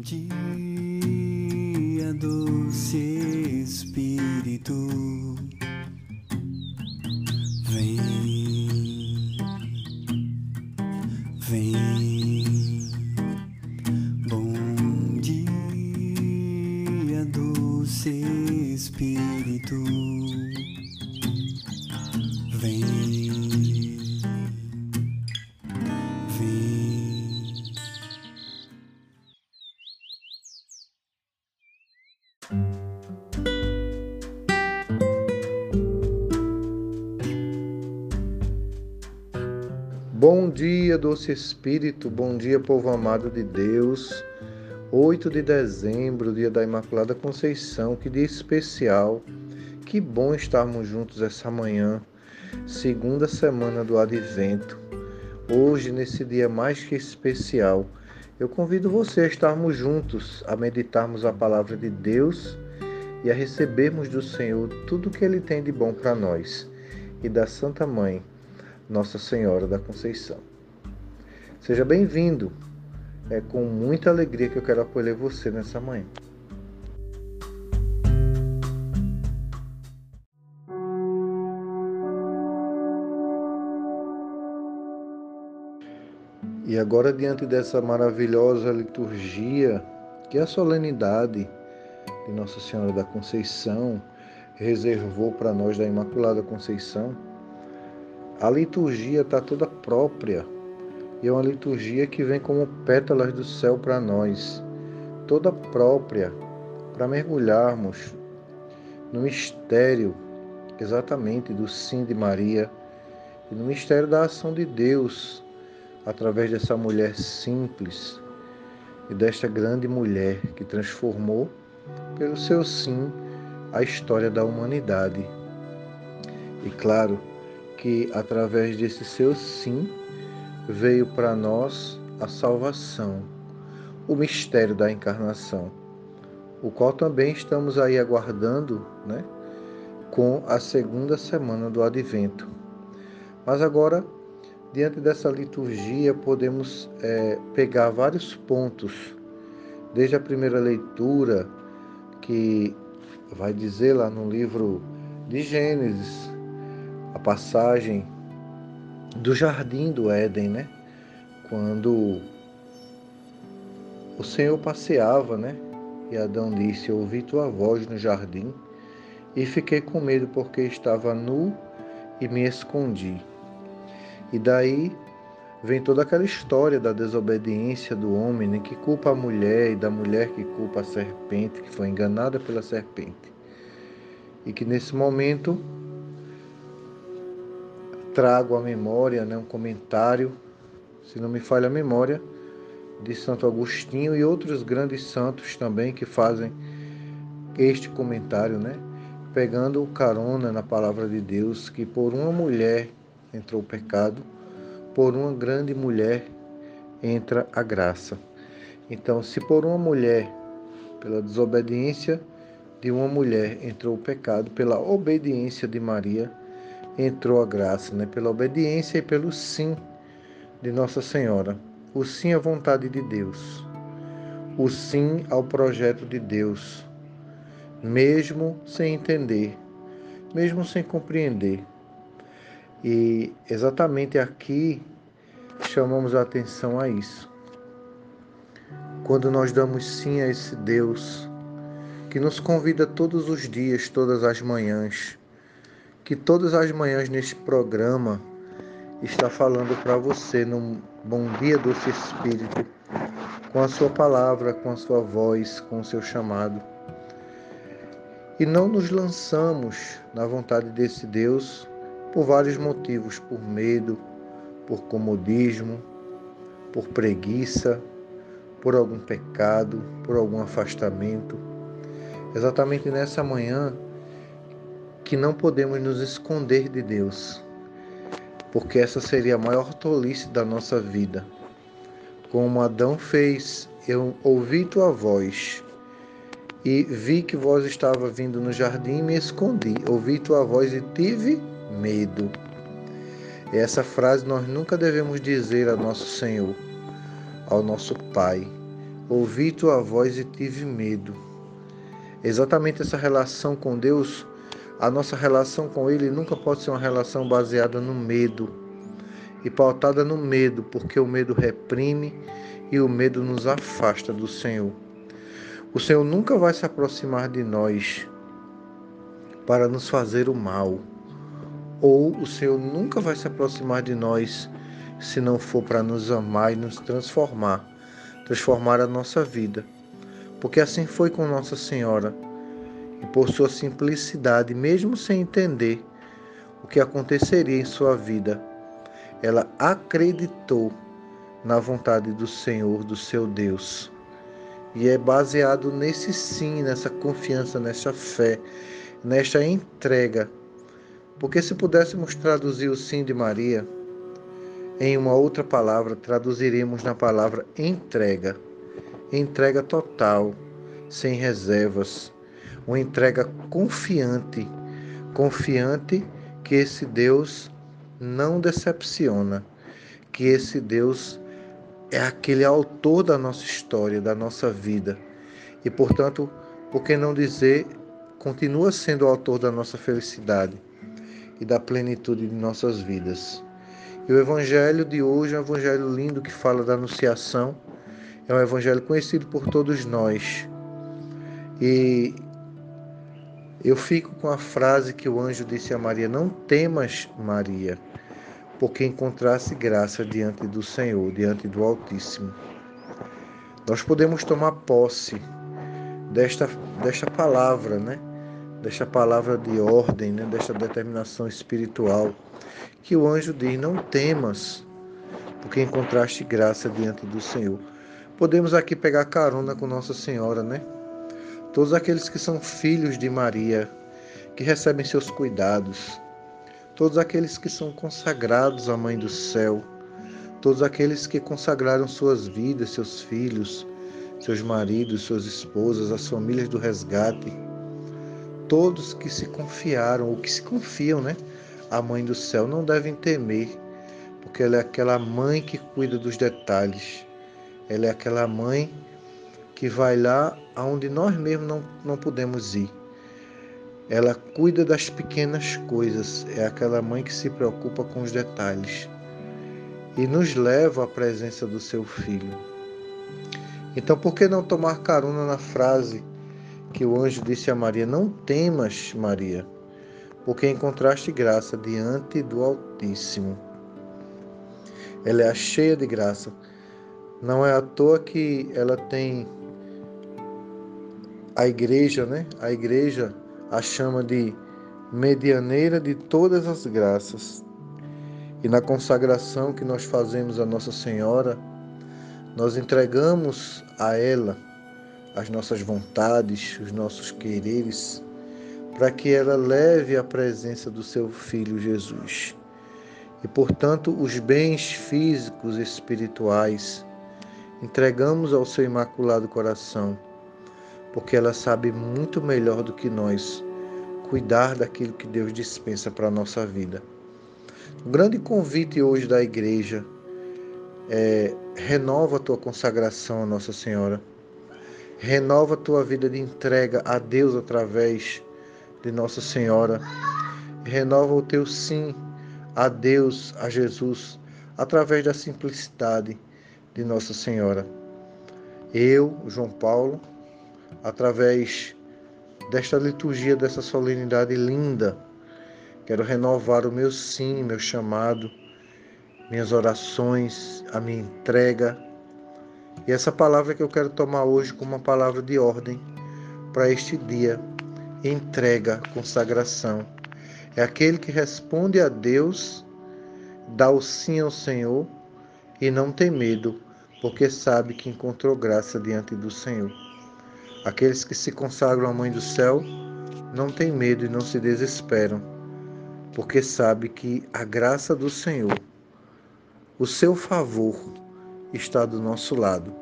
dia, doce Espírito, Bom dia, doce Espírito, bom dia, povo amado de Deus. 8 de dezembro, dia da Imaculada Conceição, que dia especial. Que bom estarmos juntos essa manhã, segunda semana do Advento. Hoje, nesse dia mais que especial, eu convido você a estarmos juntos, a meditarmos a palavra de Deus e a recebermos do Senhor tudo o que Ele tem de bom para nós e da Santa Mãe nossa Senhora da Conceição. Seja bem-vindo. É com muita alegria que eu quero acolher você nessa manhã. E agora, diante dessa maravilhosa liturgia, que é a solenidade de Nossa Senhora da Conceição reservou para nós da Imaculada Conceição, a liturgia está toda própria. E é uma liturgia que vem como pétalas do céu para nós, toda própria. Para mergulharmos no mistério exatamente do sim de Maria. E no mistério da ação de Deus através dessa mulher simples e desta grande mulher que transformou pelo seu sim a história da humanidade. E claro, que através desse seu sim veio para nós a salvação, o mistério da encarnação, o qual também estamos aí aguardando, né, com a segunda semana do Advento. Mas agora, diante dessa liturgia, podemos é, pegar vários pontos, desde a primeira leitura, que vai dizer lá no livro de Gênesis, a passagem do jardim do Éden, né? Quando o Senhor passeava, né? E Adão disse: Ouvi tua voz no jardim e fiquei com medo porque estava nu e me escondi. E daí vem toda aquela história da desobediência do homem, né, que culpa a mulher e da mulher que culpa a serpente, que foi enganada pela serpente. E que nesse momento trago à memória né, um comentário, se não me falha a memória, de Santo Agostinho e outros grandes santos também que fazem este comentário, né? Pegando carona na palavra de Deus, que por uma mulher entrou o pecado, por uma grande mulher entra a graça. Então, se por uma mulher, pela desobediência de uma mulher, entrou o pecado, pela obediência de Maria, entrou a graça, né? pela obediência e pelo sim de Nossa Senhora. O sim à vontade de Deus. O sim ao projeto de Deus, mesmo sem entender, mesmo sem compreender. E exatamente aqui chamamos a atenção a isso. Quando nós damos sim a esse Deus que nos convida todos os dias, todas as manhãs, que todas as manhãs neste programa está falando para você num bom dia doce espírito, com a sua palavra, com a sua voz, com o seu chamado. E não nos lançamos na vontade desse Deus por vários motivos, por medo, por comodismo, por preguiça, por algum pecado, por algum afastamento. Exatamente nessa manhã que não podemos nos esconder de Deus, porque essa seria a maior tolice da nossa vida. Como Adão fez, eu ouvi tua voz e vi que vós estava vindo no jardim e me escondi. Ouvi tua voz e tive medo. Essa frase nós nunca devemos dizer ao nosso Senhor, ao nosso Pai, ouvi tua voz e tive medo. Exatamente essa relação com Deus, a nossa relação com Ele nunca pode ser uma relação baseada no medo e pautada no medo, porque o medo reprime e o medo nos afasta do Senhor. O Senhor nunca vai se aproximar de nós para nos fazer o mal, ou o Senhor nunca vai se aproximar de nós se não for para nos amar e nos transformar, transformar a nossa vida. Porque assim foi com Nossa Senhora. E por sua simplicidade, mesmo sem entender o que aconteceria em sua vida, ela acreditou na vontade do Senhor, do seu Deus. E é baseado nesse sim, nessa confiança, nessa fé, nesta entrega. Porque se pudéssemos traduzir o sim de Maria em uma outra palavra, traduziremos na palavra entrega. Entrega total, sem reservas. Uma entrega confiante, confiante que esse Deus não decepciona, que esse Deus é aquele autor da nossa história, da nossa vida. E, portanto, por que não dizer, continua sendo o autor da nossa felicidade e da plenitude de nossas vidas. E o evangelho de hoje é um evangelho lindo que fala da anunciação. É um evangelho conhecido por todos nós. E eu fico com a frase que o anjo disse a Maria: Não temas, Maria, porque encontrasse graça diante do Senhor, diante do Altíssimo. Nós podemos tomar posse desta, desta palavra, né? Desta palavra de ordem, né? desta determinação espiritual que o anjo diz: Não temas, porque encontraste graça diante do Senhor. Podemos aqui pegar carona com Nossa Senhora, né? Todos aqueles que são filhos de Maria, que recebem seus cuidados, todos aqueles que são consagrados à Mãe do Céu, todos aqueles que consagraram suas vidas, seus filhos, seus maridos, suas esposas, as famílias do resgate, todos que se confiaram, ou que se confiam, né? a mãe do céu não devem temer, porque ela é aquela mãe que cuida dos detalhes. Ela é aquela mãe que vai lá aonde nós mesmos não, não podemos ir. Ela cuida das pequenas coisas, é aquela mãe que se preocupa com os detalhes e nos leva à presença do seu filho. Então, por que não tomar carona na frase que o anjo disse a Maria: Não temas, Maria porque encontraste graça diante do Altíssimo. Ela é cheia de graça. Não é à toa que ela tem a igreja, né? A igreja a chama de medianeira de todas as graças. E na consagração que nós fazemos a Nossa Senhora, nós entregamos a ela as nossas vontades, os nossos quereres, para que ela leve a presença do seu filho Jesus. E, portanto, os bens físicos e espirituais entregamos ao seu imaculado coração, porque ela sabe muito melhor do que nós cuidar daquilo que Deus dispensa para a nossa vida. O grande convite hoje da igreja é renova a tua consagração a Nossa Senhora. Renova a tua vida de entrega a Deus através de Nossa Senhora. Renova o teu sim a Deus, a Jesus, através da simplicidade de Nossa Senhora. Eu, João Paulo, através desta liturgia, dessa solenidade linda, quero renovar o meu sim, meu chamado, minhas orações, a minha entrega. E essa palavra que eu quero tomar hoje como uma palavra de ordem para este dia entrega, consagração. É aquele que responde a Deus, dá o sim ao Senhor e não tem medo, porque sabe que encontrou graça diante do Senhor. Aqueles que se consagram à Mãe do Céu não têm medo e não se desesperam, porque sabe que a graça do Senhor, o seu favor, está do nosso lado.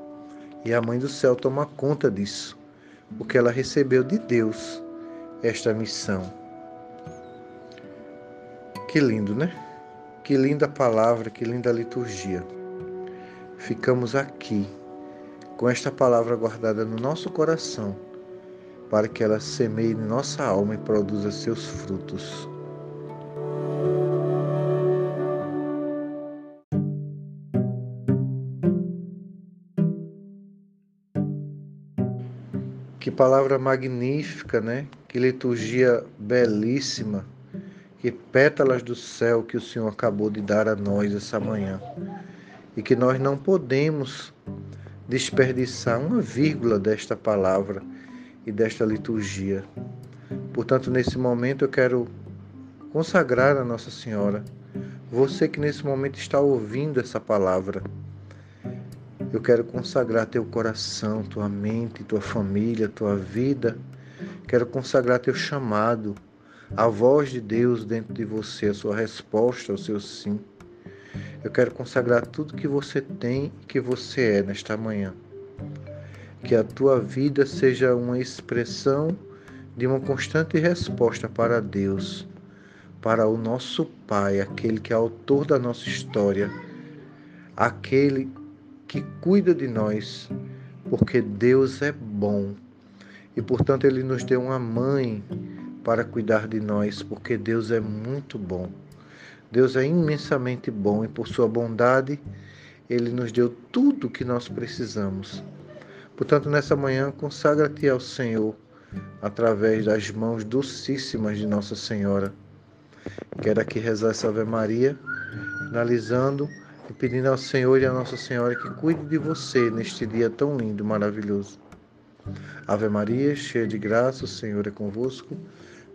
E a Mãe do Céu toma conta disso, porque ela recebeu de Deus esta missão. Que lindo, né? Que linda palavra, que linda liturgia. Ficamos aqui com esta palavra guardada no nosso coração, para que ela semeie em nossa alma e produza seus frutos. Que palavra magnífica, né? Que liturgia belíssima. Que pétalas do céu que o Senhor acabou de dar a nós essa manhã. E que nós não podemos desperdiçar uma vírgula desta palavra e desta liturgia. Portanto, nesse momento eu quero consagrar a Nossa Senhora. Você que nesse momento está ouvindo essa palavra, eu quero consagrar teu coração, tua mente, tua família, tua vida. Quero consagrar teu chamado, a voz de Deus dentro de você, a sua resposta ao seu sim. Eu quero consagrar tudo que você tem e que você é nesta manhã. Que a tua vida seja uma expressão de uma constante resposta para Deus, para o nosso Pai, aquele que é autor da nossa história, aquele que cuida de nós, porque Deus é bom e, portanto, Ele nos deu uma mãe para cuidar de nós, porque Deus é muito bom. Deus é imensamente bom e, por Sua bondade, Ele nos deu tudo o que nós precisamos. Portanto, nessa manhã, consagra-te ao Senhor através das mãos docíssimas de Nossa Senhora. Quero aqui rezar essa Ave Maria, finalizando e pedindo ao Senhor e à Nossa Senhora que cuide de você neste dia tão lindo, maravilhoso. Ave Maria, cheia de graça, o Senhor é convosco.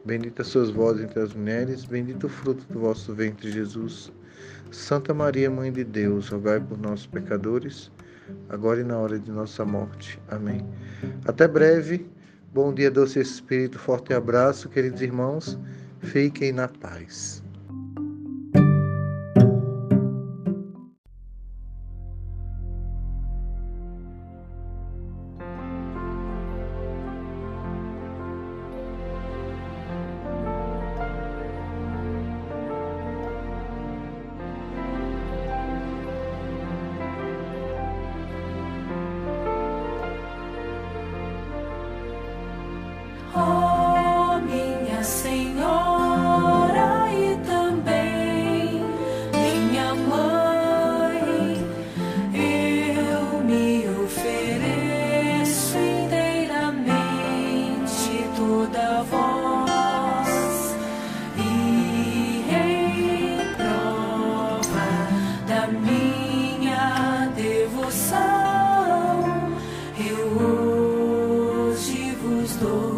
Bendita sois vós entre as mulheres, bendito o fruto do vosso ventre, Jesus. Santa Maria, Mãe de Deus, rogai por nós, pecadores, agora e na hora de nossa morte. Amém. Até breve. Bom dia, doce Espírito. Forte abraço, queridos irmãos. Fiquem na paz. todo.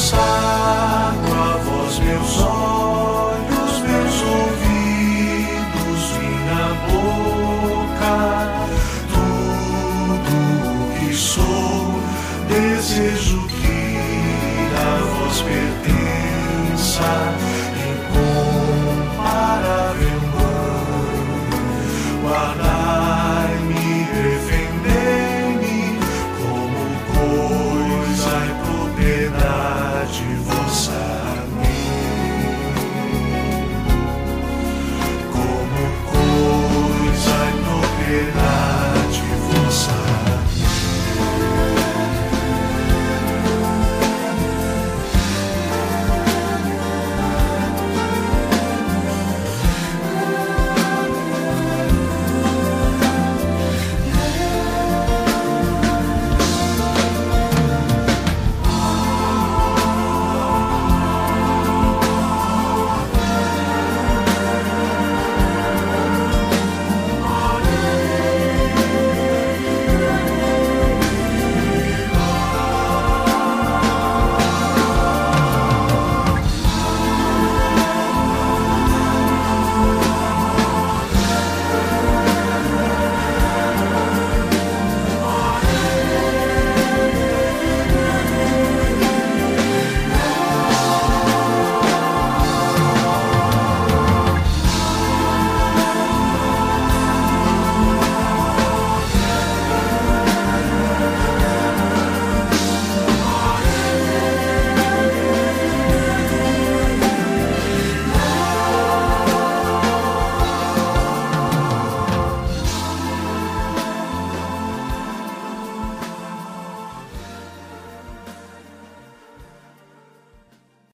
side. you